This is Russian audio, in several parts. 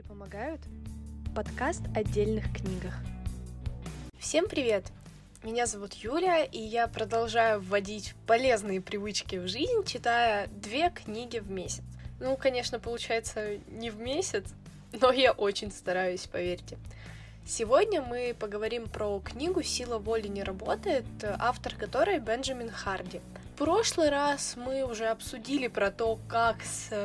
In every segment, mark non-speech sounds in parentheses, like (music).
Книги помогают? Подкаст отдельных книгах. Всем привет! Меня зовут Юля, и я продолжаю вводить полезные привычки в жизнь, читая две книги в месяц. Ну, конечно, получается не в месяц, но я очень стараюсь, поверьте. Сегодня мы поговорим про книгу «Сила воли не работает», автор которой Бенджамин Харди — прошлый раз мы уже обсудили про то, как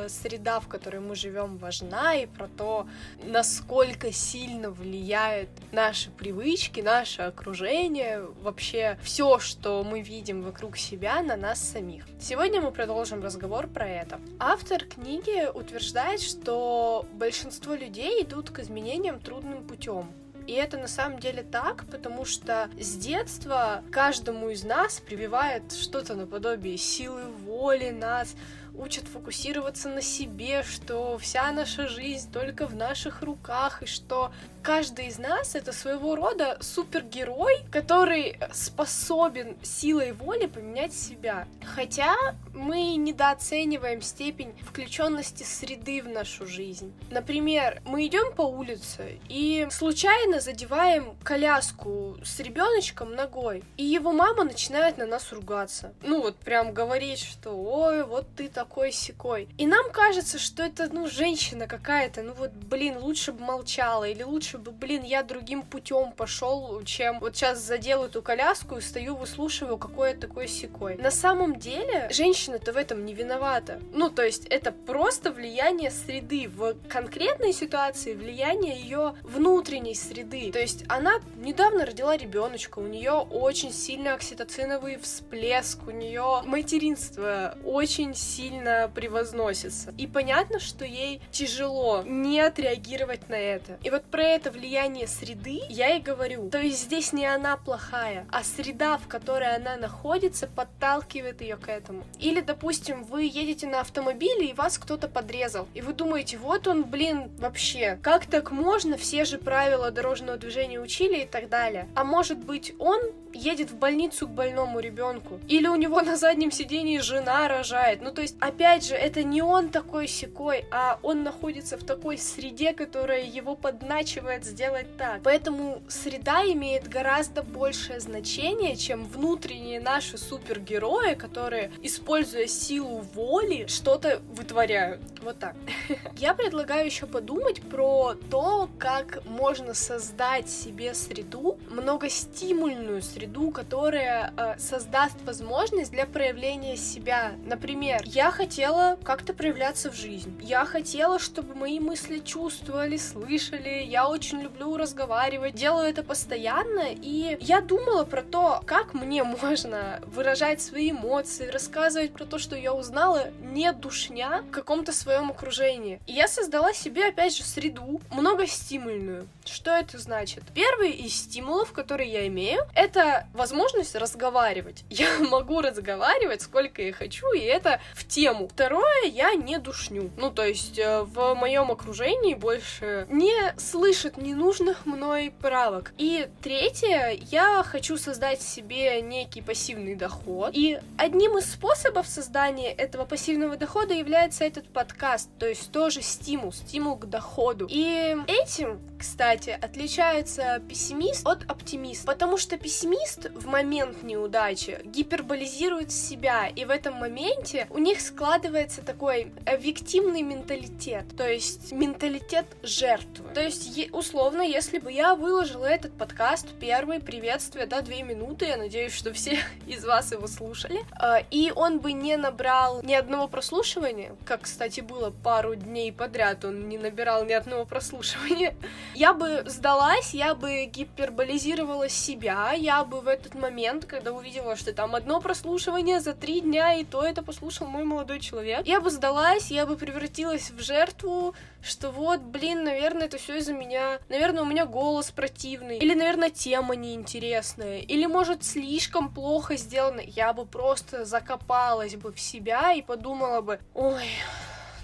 среда, в которой мы живем, важна, и про то, насколько сильно влияет наши привычки, наше окружение, вообще все, что мы видим вокруг себя, на нас самих. Сегодня мы продолжим разговор про это. Автор книги утверждает, что большинство людей идут к изменениям трудным путем. И это на самом деле так, потому что с детства каждому из нас прививает что-то наподобие силы воли, нас учат фокусироваться на себе, что вся наша жизнь только в наших руках, и что каждый из нас это своего рода супергерой, который способен силой воли поменять себя. Хотя мы недооцениваем степень включенности среды в нашу жизнь. Например, мы идем по улице и случайно задеваем коляску с ребеночком ногой, и его мама начинает на нас ругаться. Ну вот прям говорить, что ой, вот ты так такой секой. И нам кажется, что это, ну, женщина какая-то, ну вот, блин, лучше бы молчала, или лучше бы, блин, я другим путем пошел, чем вот сейчас задел эту коляску и стою, выслушиваю, какой я такой секой. На самом деле, женщина-то в этом не виновата. Ну, то есть, это просто влияние среды. В конкретной ситуации влияние ее внутренней среды. То есть, она недавно родила ребеночка, у нее очень сильный окситоциновый всплеск, у нее материнство очень сильно сильно превозносится. И понятно, что ей тяжело не отреагировать на это. И вот про это влияние среды я и говорю. То есть здесь не она плохая, а среда, в которой она находится, подталкивает ее к этому. Или, допустим, вы едете на автомобиле, и вас кто-то подрезал. И вы думаете, вот он, блин, вообще, как так можно? Все же правила дорожного движения учили и так далее. А может быть, он едет в больницу к больному ребенку. Или у него на заднем сидении жена рожает. Ну, то есть, опять же, это не он такой секой, а он находится в такой среде, которая его подначивает сделать так. Поэтому среда имеет гораздо большее значение, чем внутренние наши супергерои, которые, используя силу воли, что-то вытворяют. Вот так. (laughs) Я предлагаю еще подумать про то, как можно создать себе среду, многостимульную среду, среду, которая э, создаст возможность для проявления себя. Например, я хотела как-то проявляться в жизнь. Я хотела, чтобы мои мысли чувствовали, слышали. Я очень люблю разговаривать, делаю это постоянно. И я думала про то, как мне (laughs) можно выражать свои эмоции, рассказывать про то, что я узнала, не душня в каком-то своем окружении. И я создала себе, опять же, среду многостимульную. Что это значит? Первый из стимулов, который я имею, это возможность разговаривать. (laughs) Я могу разговаривать сколько я хочу, и это в тему. Второе, я не душню. Ну, то есть э, в моем окружении больше не слышат ненужных мной правок. И третье, я хочу создать себе некий пассивный доход. И одним из способов создания этого пассивного дохода является этот подкаст, то есть тоже стимул, стимул к доходу. И этим, кстати, отличается пессимист от оптимиста, потому что пессимист эгоист в момент неудачи гиперболизирует себя, и в этом моменте у них складывается такой виктимный менталитет, то есть менталитет жертвы. То есть, условно, если бы я выложила этот подкаст, первый приветствие, да, две минуты, я надеюсь, что все (laughs) из вас его слушали, а, и он бы не набрал ни одного прослушивания, как, кстати, было пару дней подряд, он не набирал ни одного прослушивания, (laughs) я бы сдалась, я бы гиперболизировала себя, я бы в этот момент, когда увидела, что там одно прослушивание за три дня, и то это послушал мой молодой человек, я бы сдалась, я бы превратилась в жертву, что вот, блин, наверное, это все из-за меня, наверное, у меня голос противный, или, наверное, тема неинтересная, или, может, слишком плохо сделано, я бы просто закопалась бы в себя и подумала бы, ой,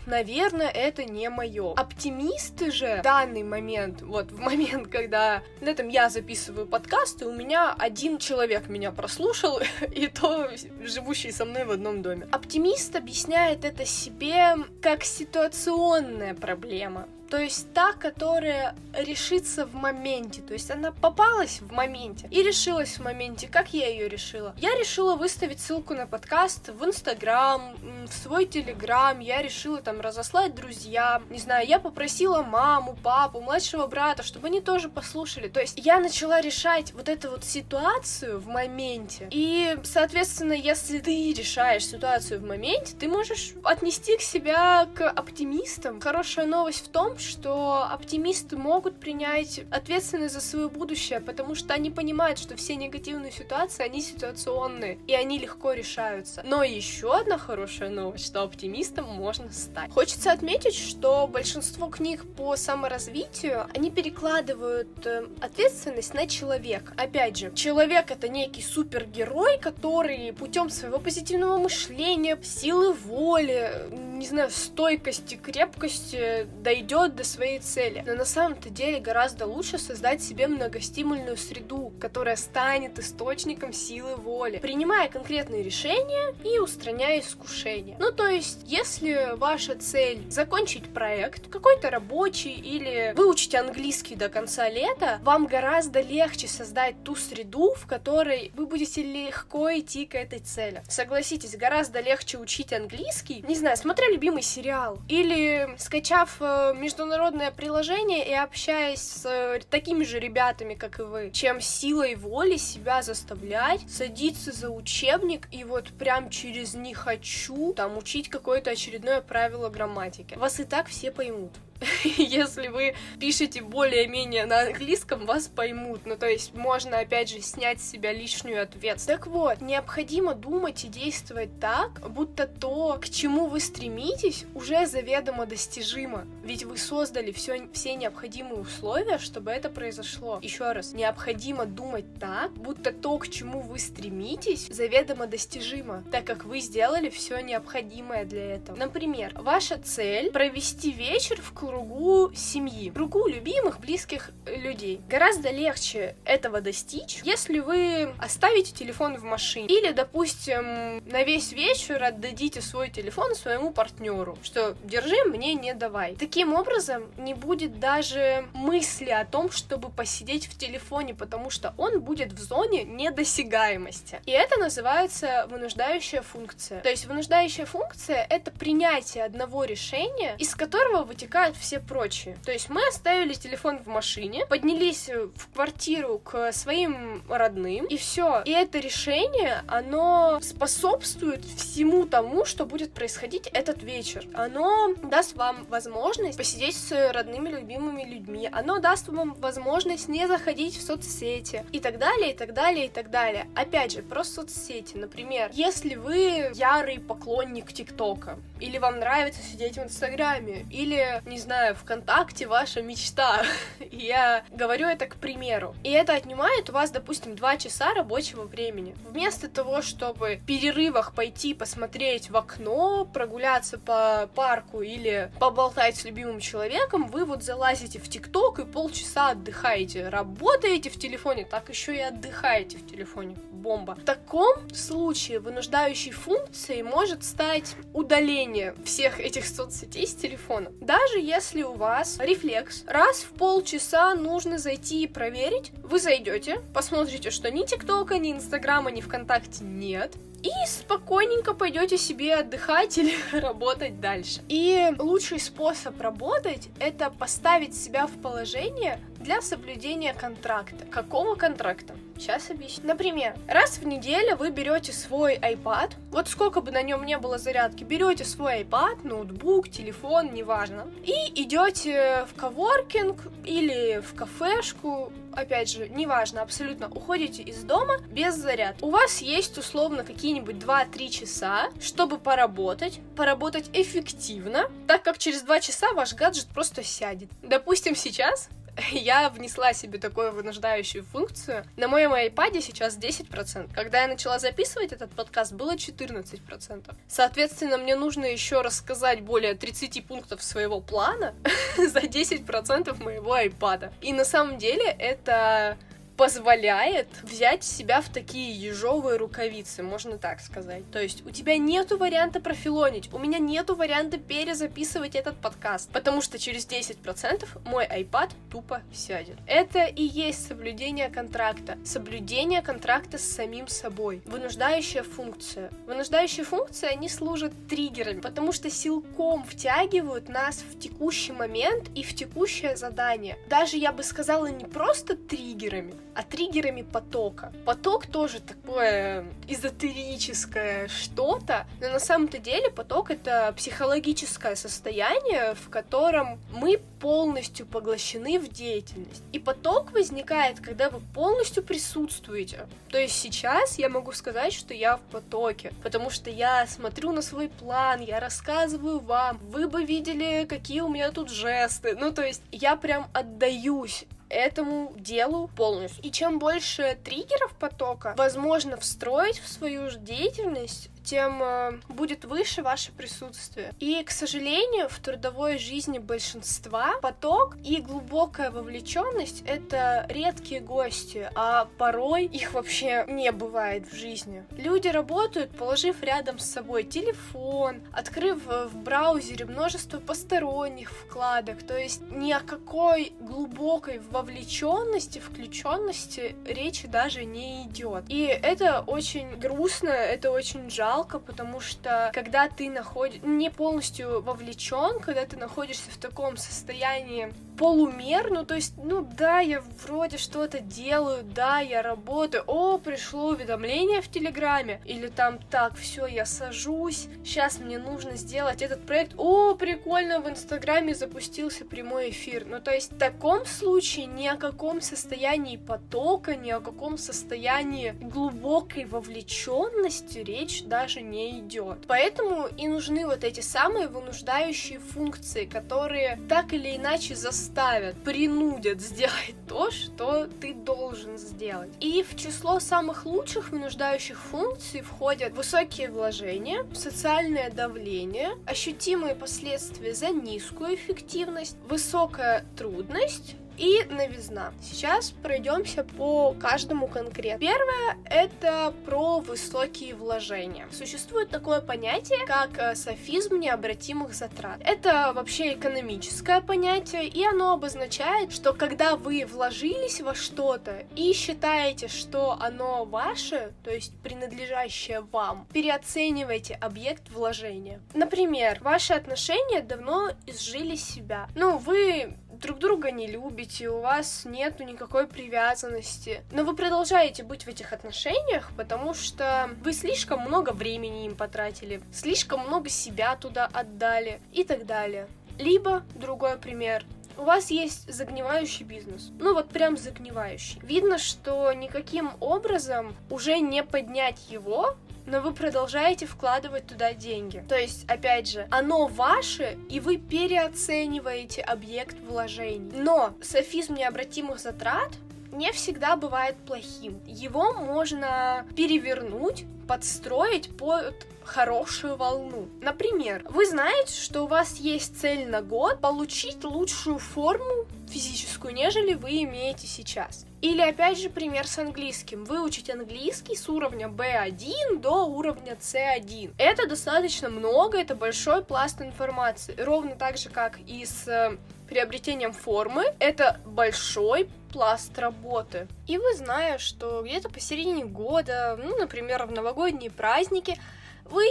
наверное, это не мое. Оптимисты же в данный момент, вот в момент, когда на этом я записываю подкасты, у меня один человек меня прослушал, (laughs) и то живущий со мной в одном доме. Оптимист объясняет это себе как ситуационная проблема. То есть та, которая решится в моменте, то есть она попалась в моменте и решилась в моменте. Как я ее решила? Я решила выставить ссылку на подкаст в Инстаграм, в свой Телеграм, я решила там разослать друзьям, не знаю, я попросила маму, папу, младшего брата, чтобы они тоже послушали. То есть я начала решать вот эту вот ситуацию в моменте. И, соответственно, если ты решаешь ситуацию в моменте, ты можешь отнести к себя к оптимистам. Хорошая новость в том, что оптимисты могут принять ответственность за свое будущее, потому что они понимают, что все негативные ситуации, они ситуационные, и они легко решаются. Но еще одна хорошая новость, что оптимистом можно стать. Хочется отметить, что большинство книг по саморазвитию, они перекладывают э, ответственность на человека. Опять же, человек это некий супергерой, который путем своего позитивного мышления, силы воли, не знаю, стойкости, крепкости дойдет до своей цели. Но на самом-то деле гораздо лучше создать себе многостимульную среду, которая станет источником силы воли, принимая конкретные решения и устраняя искушения. Ну, то есть, если ваша цель закончить проект, какой-то рабочий или выучить английский до конца лета, вам гораздо легче создать ту среду, в которой вы будете легко идти к этой цели. Согласитесь, гораздо легче учить английский, не знаю, смотря любимый сериал, или скачав э, международное приложение и общаясь с э, такими же ребятами, как и вы, чем силой воли себя заставлять садиться за учебник и вот прям через «не хочу» там учить какое-то очередное правило грамматики. Вас и так все поймут. (laughs) если вы пишете более-менее на английском, вас поймут. Ну, то есть можно, опять же, снять с себя лишнюю ответственность. Так вот, необходимо думать и действовать так, будто то, к чему вы стремитесь, уже заведомо достижимо. Ведь вы создали все, все необходимые условия, чтобы это произошло. Еще раз, необходимо думать так, будто то, к чему вы стремитесь, заведомо достижимо, так как вы сделали все необходимое для этого. Например, ваша цель провести вечер в клубе кругу семьи, кругу любимых, близких людей. Гораздо легче этого достичь, если вы оставите телефон в машине. Или, допустим, на весь вечер отдадите свой телефон своему партнеру, что держи, мне не давай. Таким образом, не будет даже мысли о том, чтобы посидеть в телефоне, потому что он будет в зоне недосягаемости. И это называется вынуждающая функция. То есть вынуждающая функция — это принятие одного решения, из которого вытекают все прочие. То есть мы оставили телефон в машине, поднялись в квартиру к своим родным, и все. И это решение, оно способствует всему тому, что будет происходить этот вечер. Оно даст вам возможность посидеть с родными, любимыми людьми. Оно даст вам возможность не заходить в соцсети. И так далее, и так далее, и так далее. Опять же, про соцсети. Например, если вы ярый поклонник ТикТока, или вам нравится сидеть в Инстаграме, или, не знаю, ВКонтакте ваша мечта. (laughs) Я говорю это к примеру. И это отнимает у вас, допустим, два часа рабочего времени. Вместо того, чтобы в перерывах пойти посмотреть в окно, прогуляться по парку или поболтать с любимым человеком, вы вот залазите в ТикТок и полчаса отдыхаете. Работаете в телефоне, так еще и отдыхаете в телефоне. Бомба. В таком случае вынуждающей функцией может стать удаление всех этих соцсетей с телефона. Даже если у вас рефлекс, раз в полчаса нужно зайти и проверить, вы зайдете, посмотрите, что ни ТикТока, ни Инстаграма, ни ВКонтакте нет, и спокойненько пойдете себе отдыхать (laughs) или работать дальше. И лучший способ работать — это поставить себя в положение для соблюдения контракта. Какого контракта? Сейчас объясню. Например, раз в неделю вы берете свой iPad, вот сколько бы на нем не было зарядки, берете свой iPad, ноутбук, телефон, неважно, и идете в коворкинг или в кафешку, опять же, неважно, абсолютно, уходите из дома без заряд. У вас есть условно какие-нибудь 2-3 часа, чтобы поработать, поработать эффективно, так как через 2 часа ваш гаджет просто сядет. Допустим, сейчас (laughs) я внесла себе такую вынуждающую функцию. На моем iPad сейчас 10%. Когда я начала записывать этот подкаст, было 14%. Соответственно, мне нужно еще рассказать более 30 пунктов своего плана (laughs) за 10% моего iPad. И на самом деле это позволяет взять себя в такие ежовые рукавицы, можно так сказать. То есть у тебя нету варианта профилонить, у меня нету варианта перезаписывать этот подкаст, потому что через 10% мой iPad тупо сядет. Это и есть соблюдение контракта. Соблюдение контракта с самим собой. Вынуждающая функция. Вынуждающие функции, они служат триггерами, потому что силком втягивают нас в текущий момент и в текущее задание. Даже, я бы сказала, не просто триггерами, а триггерами потока. Поток тоже такое эзотерическое что-то, но на самом-то деле поток — это психологическое состояние, в котором мы полностью поглощены в деятельность. И поток возникает, когда вы полностью присутствуете. То есть сейчас я могу сказать, что я в потоке, потому что я смотрю на свой план, я рассказываю вам, вы бы видели, какие у меня тут жесты. Ну, то есть я прям отдаюсь этому делу полностью. И чем больше триггеров потока возможно встроить в свою деятельность, тем э, будет выше ваше присутствие. И, к сожалению, в трудовой жизни большинства поток и глубокая вовлеченность — это редкие гости, а порой их вообще не бывает в жизни. Люди работают, положив рядом с собой телефон, открыв в браузере множество посторонних вкладок, то есть ни о какой глубокой вовлеченности, включенности речи даже не идет. И это очень грустно, это очень жалко, жалко, потому что когда ты находишь не полностью вовлечен, когда ты находишься в таком состоянии полумер, ну то есть, ну да, я вроде что-то делаю, да, я работаю, о, пришло уведомление в Телеграме, или там, так, все, я сажусь, сейчас мне нужно сделать этот проект, о, прикольно, в Инстаграме запустился прямой эфир, ну то есть в таком случае ни о каком состоянии потока, ни о каком состоянии глубокой вовлеченности речь даже не идет. Поэтому и нужны вот эти самые вынуждающие функции, которые так или иначе заставят, принудят сделать (laughs) то, что ты должен сделать. И в число самых лучших вынуждающих функций входят высокие вложения, социальное давление, ощутимые последствия за низкую эффективность, высокая трудность, и новизна. Сейчас пройдемся по каждому конкретно. Первое — это про высокие вложения. Существует такое понятие, как э, софизм необратимых затрат. Это вообще экономическое понятие, и оно обозначает, что когда вы вложились во что-то и считаете, что оно ваше, то есть принадлежащее вам, переоценивайте объект вложения. Например, ваши отношения давно изжили себя. Ну, вы друг друга не любите, у вас нету никакой привязанности, но вы продолжаете быть в этих отношениях, потому что вы слишком много времени им потратили, слишком много себя туда отдали и так далее. Либо, другой пример, у вас есть загнивающий бизнес. Ну вот прям загнивающий. Видно, что никаким образом уже не поднять его, но вы продолжаете вкладывать туда деньги. То есть, опять же, оно ваше, и вы переоцениваете объект вложений. Но софизм необратимых затрат не всегда бывает плохим. Его можно перевернуть, подстроить под хорошую волну. Например, вы знаете, что у вас есть цель на год получить лучшую форму физическую, нежели вы имеете сейчас. Или опять же пример с английским. Выучить английский с уровня B1 до уровня C1. Это достаточно много, это большой пласт информации. Ровно так же, как и с э, приобретением формы, это большой пласт работы. И вы, зная, что где-то посередине года, ну, например, в новогодние праздники, вы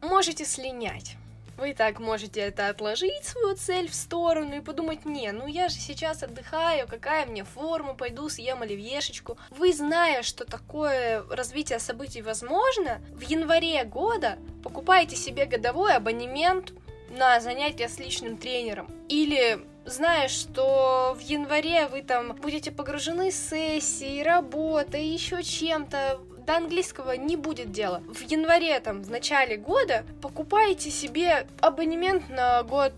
можете слинять вы так можете это отложить, свою цель в сторону и подумать, не, ну я же сейчас отдыхаю, какая мне форма, пойду съем оливьешечку. Вы, зная, что такое развитие событий возможно, в январе года покупаете себе годовой абонемент на занятия с личным тренером. Или зная, что в январе вы там будете погружены сессией, работой, еще чем-то, до английского не будет дела. В январе, там, в начале года покупаете себе абонемент на год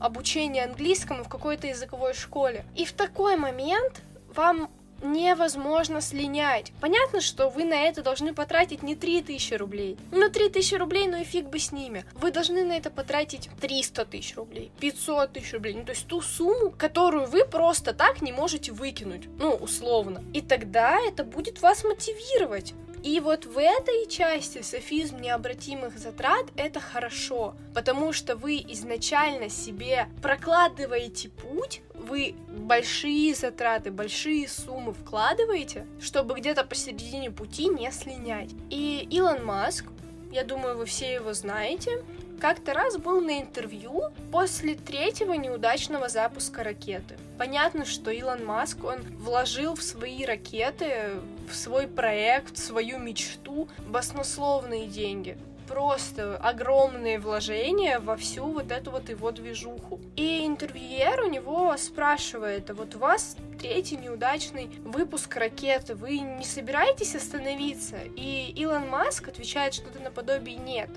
обучения английскому в какой-то языковой школе. И в такой момент вам невозможно слинять. Понятно, что вы на это должны потратить не 3000 рублей. Ну, 3000 рублей, ну и фиг бы с ними. Вы должны на это потратить 300 тысяч рублей, 500 тысяч рублей. Ну, то есть ту сумму, которую вы просто так не можете выкинуть. Ну, условно. И тогда это будет вас мотивировать. И вот в этой части софизм необратимых затрат это хорошо, потому что вы изначально себе прокладываете путь, вы большие затраты, большие суммы вкладываете, чтобы где-то посередине пути не слинять. И Илон Маск, я думаю, вы все его знаете, как-то раз был на интервью после третьего неудачного запуска ракеты. Понятно, что Илон Маск, он вложил в свои ракеты, в свой проект, в свою мечту баснословные деньги просто огромные вложения во всю вот эту вот его движуху. И интервьюер у него спрашивает, а вот у вас третий неудачный выпуск ракеты, вы не собираетесь остановиться? И Илон Маск отвечает что-то наподобие «нет»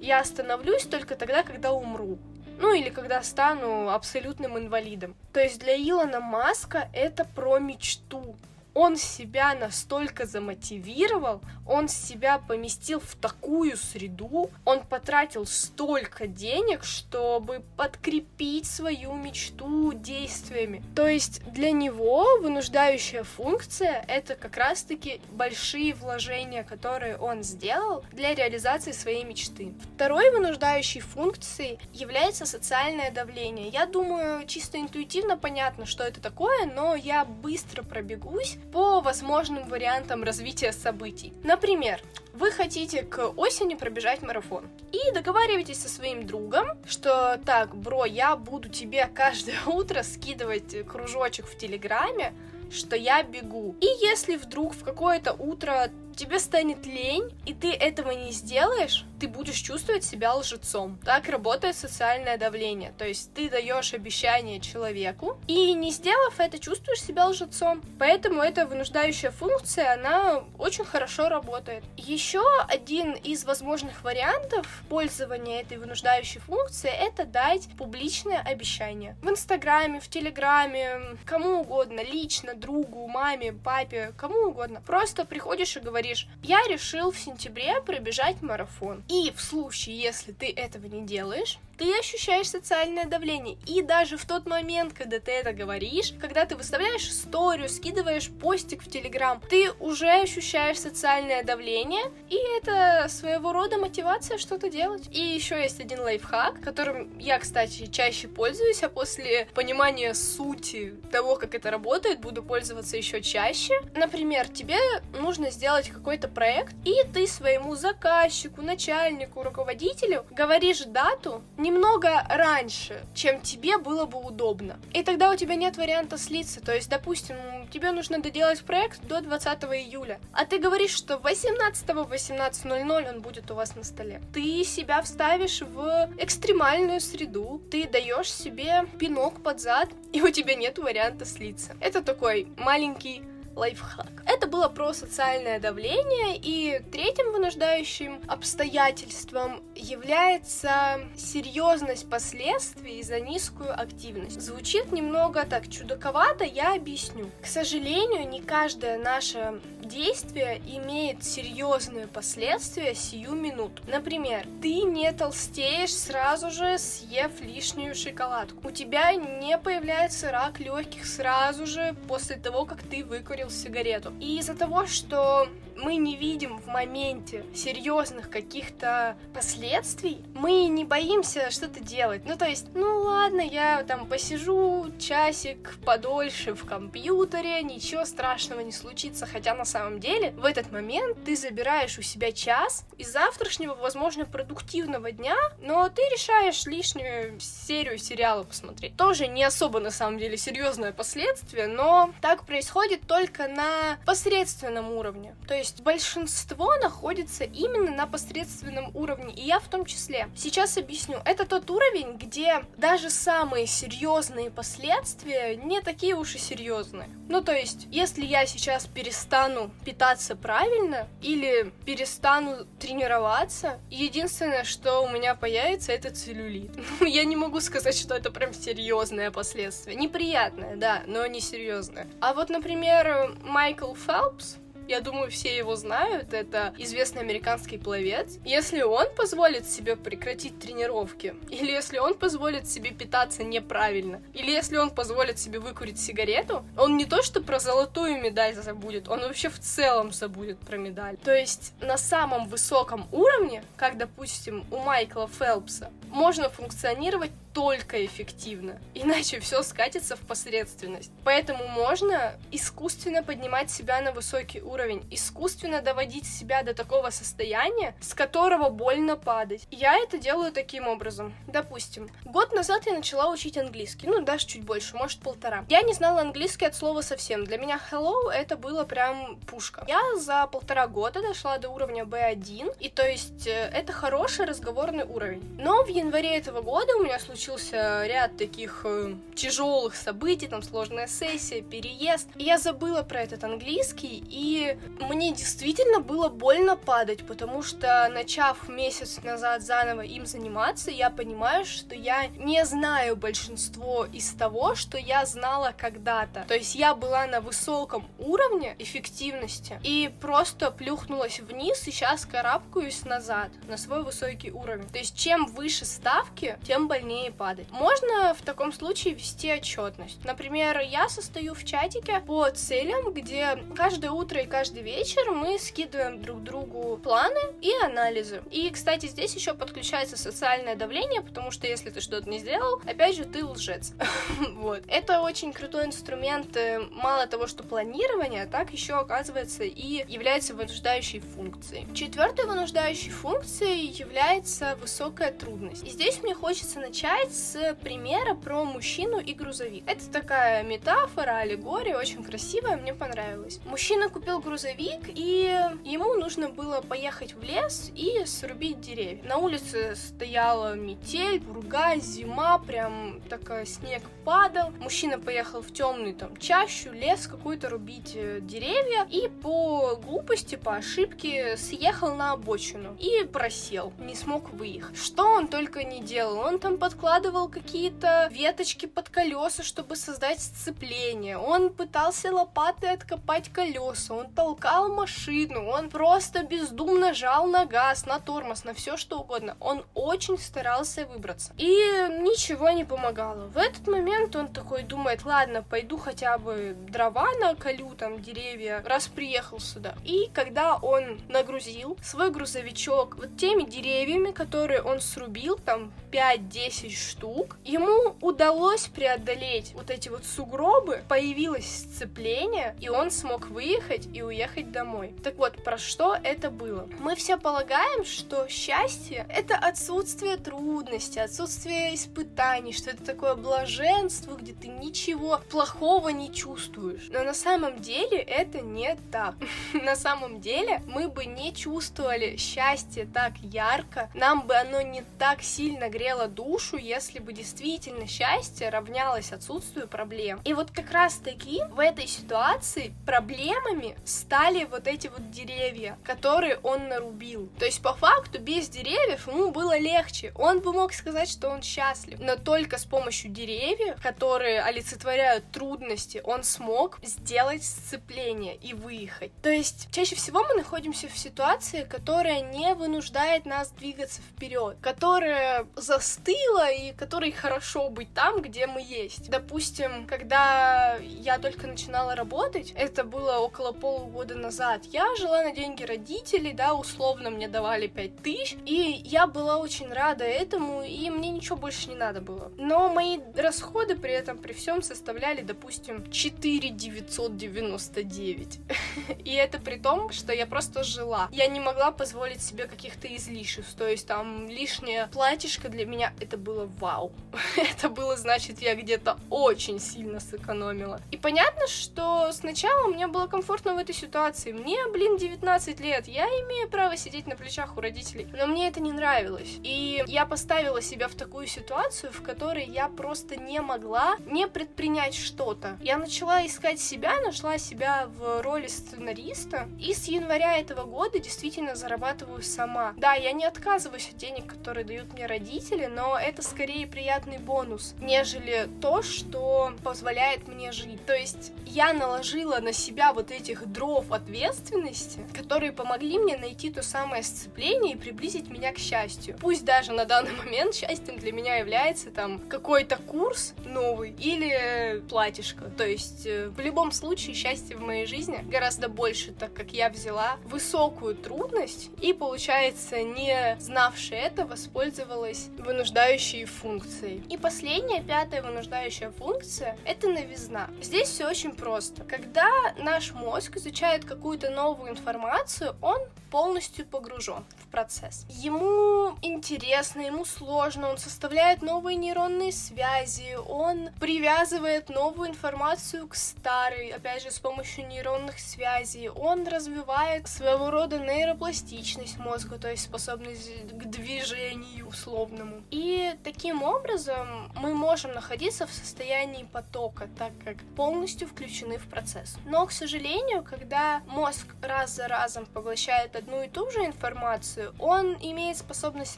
я остановлюсь только тогда, когда умру. Ну или когда стану абсолютным инвалидом. То есть для Илона Маска это про мечту он себя настолько замотивировал, он себя поместил в такую среду, он потратил столько денег, чтобы подкрепить свою мечту действиями. То есть для него вынуждающая функция — это как раз-таки большие вложения, которые он сделал для реализации своей мечты. Второй вынуждающей функцией является социальное давление. Я думаю, чисто интуитивно понятно, что это такое, но я быстро пробегусь по возможным вариантам развития событий. Например, вы хотите к осени пробежать марафон и договариваетесь со своим другом, что так, бро, я буду тебе каждое (laughs) утро скидывать кружочек в Телеграме, что я бегу. И если вдруг в какое-то утро тебе станет лень, и ты этого не сделаешь, ты будешь чувствовать себя лжецом. Так работает социальное давление. То есть ты даешь обещание человеку, и не сделав это, чувствуешь себя лжецом. Поэтому эта вынуждающая функция, она очень хорошо работает. Еще один из возможных вариантов пользования этой вынуждающей функции это дать публичное обещание. В Инстаграме, в Телеграме, кому угодно, лично, другу, маме, папе, кому угодно. Просто приходишь и говоришь, я решил в сентябре пробежать марафон. И в случае, если ты этого не делаешь, ты ощущаешь социальное давление. И даже в тот момент, когда ты это говоришь, когда ты выставляешь историю, скидываешь постик в Телеграм, ты уже ощущаешь социальное давление, и это своего рода мотивация что-то делать. И еще есть один лайфхак, которым я, кстати, чаще пользуюсь, а после понимания сути того, как это работает, буду пользоваться еще чаще. Например, тебе нужно сделать какой-то проект, и ты своему заказчику, начальнику, руководителю говоришь дату, немного раньше, чем тебе было бы удобно. И тогда у тебя нет варианта слиться. То есть, допустим, тебе нужно доделать проект до 20 июля, а ты говоришь, что 18 в 18.00 он будет у вас на столе. Ты себя вставишь в экстремальную среду, ты даешь себе пинок под зад, и у тебя нет варианта слиться. Это такой маленький лайфхак. Это было про социальное давление, и третьим вынуждающим обстоятельством является серьезность последствий за низкую активность. Звучит немного так чудаковато, я объясню. К сожалению, не каждое наше действие имеет серьезные последствия сию минуту. Например, ты не толстеешь сразу же, съев лишнюю шоколадку. У тебя не появляется рак легких сразу же после того, как ты выкурил сигарету. И из-за того, что мы не видим в моменте серьезных каких-то последствий, мы не боимся что-то делать. Ну, то есть, ну ладно, я там посижу часик подольше в компьютере, ничего страшного не случится, хотя на самом деле в этот момент ты забираешь у себя час из завтрашнего, возможно, продуктивного дня, но ты решаешь лишнюю серию сериала посмотреть. Тоже не особо на самом деле серьезное последствие, но так происходит только на посредственном уровне. То есть большинство находится именно на посредственном уровне, и я в том числе. Сейчас объясню. Это тот уровень, где даже самые серьезные последствия не такие уж и серьезные. Ну, то есть, если я сейчас перестану питаться правильно или перестану тренироваться, единственное, что у меня появится, это целлюлит. (laughs) Ну, я не могу сказать, что это прям серьезное последствие. Неприятное, да, но не серьезное. А вот, например, Майкл Фелпс, я думаю, все его знают, это известный американский пловец. Если он позволит себе прекратить тренировки, или если он позволит себе питаться неправильно, или если он позволит себе выкурить сигарету, он не то что про золотую медаль забудет, он вообще в целом забудет про медаль. То есть на самом высоком уровне, как, допустим, у Майкла Фелпса, можно функционировать только эффективно, иначе все скатится в посредственность. Поэтому можно искусственно поднимать себя на высокий уровень, искусственно доводить себя до такого состояния, с которого больно падать. Я это делаю таким образом. Допустим, год назад я начала учить английский, ну даже чуть больше, может полтора. Я не знала английский от слова совсем. Для меня hello это было прям пушка. Я за полтора года дошла до уровня B1, и то есть э, это хороший разговорный уровень. Но в январе этого года у меня случилось случился ряд таких э, тяжелых событий, там сложная сессия, переезд. И я забыла про этот английский, и мне действительно было больно падать, потому что, начав месяц назад заново им заниматься, я понимаю, что я не знаю большинство из того, что я знала когда-то. То есть я была на высоком уровне эффективности и просто плюхнулась вниз, и сейчас карабкаюсь назад на свой высокий уровень. То есть чем выше ставки, тем больнее падать. Можно в таком случае вести отчетность. Например, я состою в чатике по целям, где каждое утро и каждый вечер мы скидываем друг другу планы и анализы. И, кстати, здесь еще подключается социальное давление, потому что если ты что-то не сделал, опять же, ты лжец. (laughs) вот. Это очень крутой инструмент, э, мало того, что планирование, так еще оказывается и является вынуждающей функцией. Четвертой вынуждающей функцией является высокая трудность. И здесь мне хочется начать начать с примера про мужчину и грузовик. Это такая метафора, аллегория, очень красивая, мне понравилась. Мужчина купил грузовик, и ему нужно было поехать в лес и срубить деревья. На улице стояла метель, пурга, зима, прям такая снег падал. Мужчина поехал в темную там чащу, лес какой-то рубить э, деревья, и по глупости, по ошибке съехал на обочину и просел, не смог выехать. Что он только не делал, он там подкладывал подкладывал какие-то веточки под колеса, чтобы создать сцепление. Он пытался лопатой откопать колеса, он толкал машину, он просто бездумно жал на газ, на тормоз, на все что угодно. Он очень старался выбраться. И ничего не помогало. В этот момент он такой думает, ладно, пойду хотя бы дрова наколю, там, деревья, раз приехал сюда. И когда он нагрузил свой грузовичок вот теми деревьями, которые он срубил, там, 5-10 штук. Ему удалось преодолеть вот эти вот сугробы, появилось сцепление, и он смог выехать и уехать домой. Так вот, про что это было? Мы все полагаем, что счастье — это отсутствие трудностей, отсутствие испытаний, что это такое блаженство, где ты ничего плохого не чувствуешь. Но на самом деле это не так. (laughs) На самом деле мы бы не чувствовали счастье так ярко, нам бы оно не так сильно грело душу, если бы действительно счастье равнялось отсутствию проблем. И вот как раз таки в этой ситуации проблемами стали вот эти вот деревья, которые он нарубил. То есть по факту без деревьев ему было легче. Он бы мог сказать, что он счастлив. Но только с помощью деревьев, которые олицетворяют трудности, он смог сделать сцепление и выехать. То есть чаще всего мы находимся в ситуации, которая не вынуждает нас двигаться вперед, которая застыла и которой хорошо быть там, где мы есть. Допустим, когда я только начинала работать, это было около полугода назад, я жила на деньги родителей, да, условно мне давали 5 тысяч, и я была очень рада этому, и мне ничего больше не надо было. Но мои расходы при этом, при всем составляли, допустим, 4 999. (laughs) И это при том, что я просто жила. Я не могла позволить себе каких-то излишеств, то есть там лишнее платьишко для меня это было вау. (laughs) Это было, значит, я где-то очень сильно сэкономила. И понятно, что сначала мне было комфортно в этой ситуации. Мне, блин, 19 лет, я имею право сидеть на плечах у родителей. Но мне это не нравилось. И я поставила себя в такую ситуацию, в которой я просто не могла не предпринять что-то. Я начала искать себя, нашла себя в роли сценариста, и с января этого года действительно зарабатываю сама. Да, я не отказываюсь от денег, которые дают мне родители, но это скорее приятный бонус, нежели то, что позволяет мне жить. То есть я наложила на себя вот этих дров ответственности, которые помогли мне найти то самое сцепление и приблизить меня к счастью. Пусть даже на данный момент счастьем для меня является там какой-то курс новый или платьишко. То есть э, в любом случае счастье в моей жизни гораздо больше, так как я взяла высокую трудность и, получается, не знавшая это, воспользовалась вынуждающей функцией. И последняя, пятая вынуждающая функция — это новизна. Здесь все очень просто. Когда наш мозг изучает какую-то новую информацию, он полностью погружен в процесс. Ему интересно, ему сложно, он составляет новые нейронные связи, он привязывает новую информацию к старой, опять же, с помощью нейронных связей, он развивает своего рода нейропластичность мозга, то есть способность к движению условному. И таким образом мы можем находиться в состоянии потока, так как полностью включены в процесс. Но, к сожалению, когда мозг раз за разом поглощает одну и ту же информацию, он имеет способность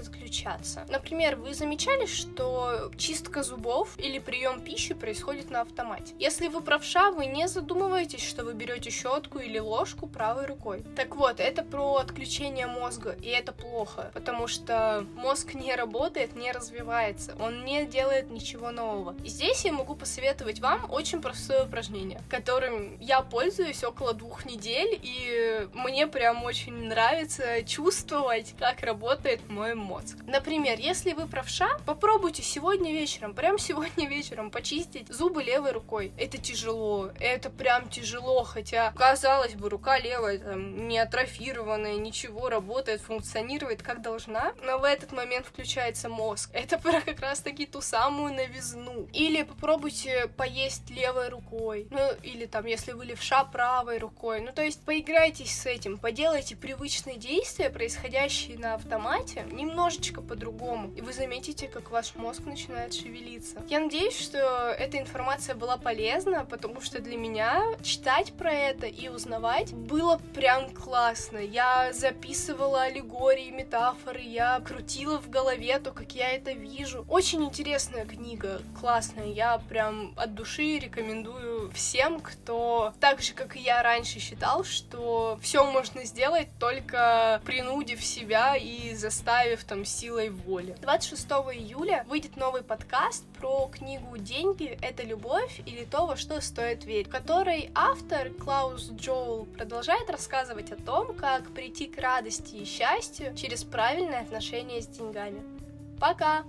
отключаться. Например, вы замечали, что чистка зубов или прием пищи происходит на автомате. Если вы правша, вы не задумываетесь, что вы берете щетку или ложку правой рукой. Так вот, это про отключение мозга, и это плохо, потому что мозг не работает, не развивается, он не делает ничего нового. И здесь я могу посоветовать вам очень простое упражнение, которым я пользуюсь около двух недель, и мне прям очень нравится чувствовать, как работает мой мозг. Например, если вы правша, попробуйте сегодня вечером, прям сегодня вечером почистить зубы левой рукой. Это тяжело, это прям тяжело, хотя, казалось бы, рука левая там не атрофированная, ничего, работает, функционирует как должна, но в этот момент включается мозг. Это про как раз таки ту самую новизну. Или попробуйте поесть левой рукой, ну или там, если вы левша, правой рукой. Ну то есть поиграйтесь с этим, поделайте привычные действия, происходящие на автомате, немножечко по-другому, и вы заметите, как ваш мозг начинает шевелиться. Я надеюсь, что эта информация была полезна, потому что для меня читать про это и узнавать было прям классно. Я записывала аллегории, метафоры, я крутила в голове то, как я это вижу. Очень интересная книга, классная. Я прям от души рекомендую всем, кто так же, как и я раньше считал, что все можно сделать только принудив себя и заставив там силой воли. 26 июля выйдет новый подкаст про книгу «Деньги — это любовь» или «То, во что стоит верить», в которой автор Клаус Джоул продолжает рассказывать о том, как прийти к радости и счастью через правильное отношение с деньгами. Пока!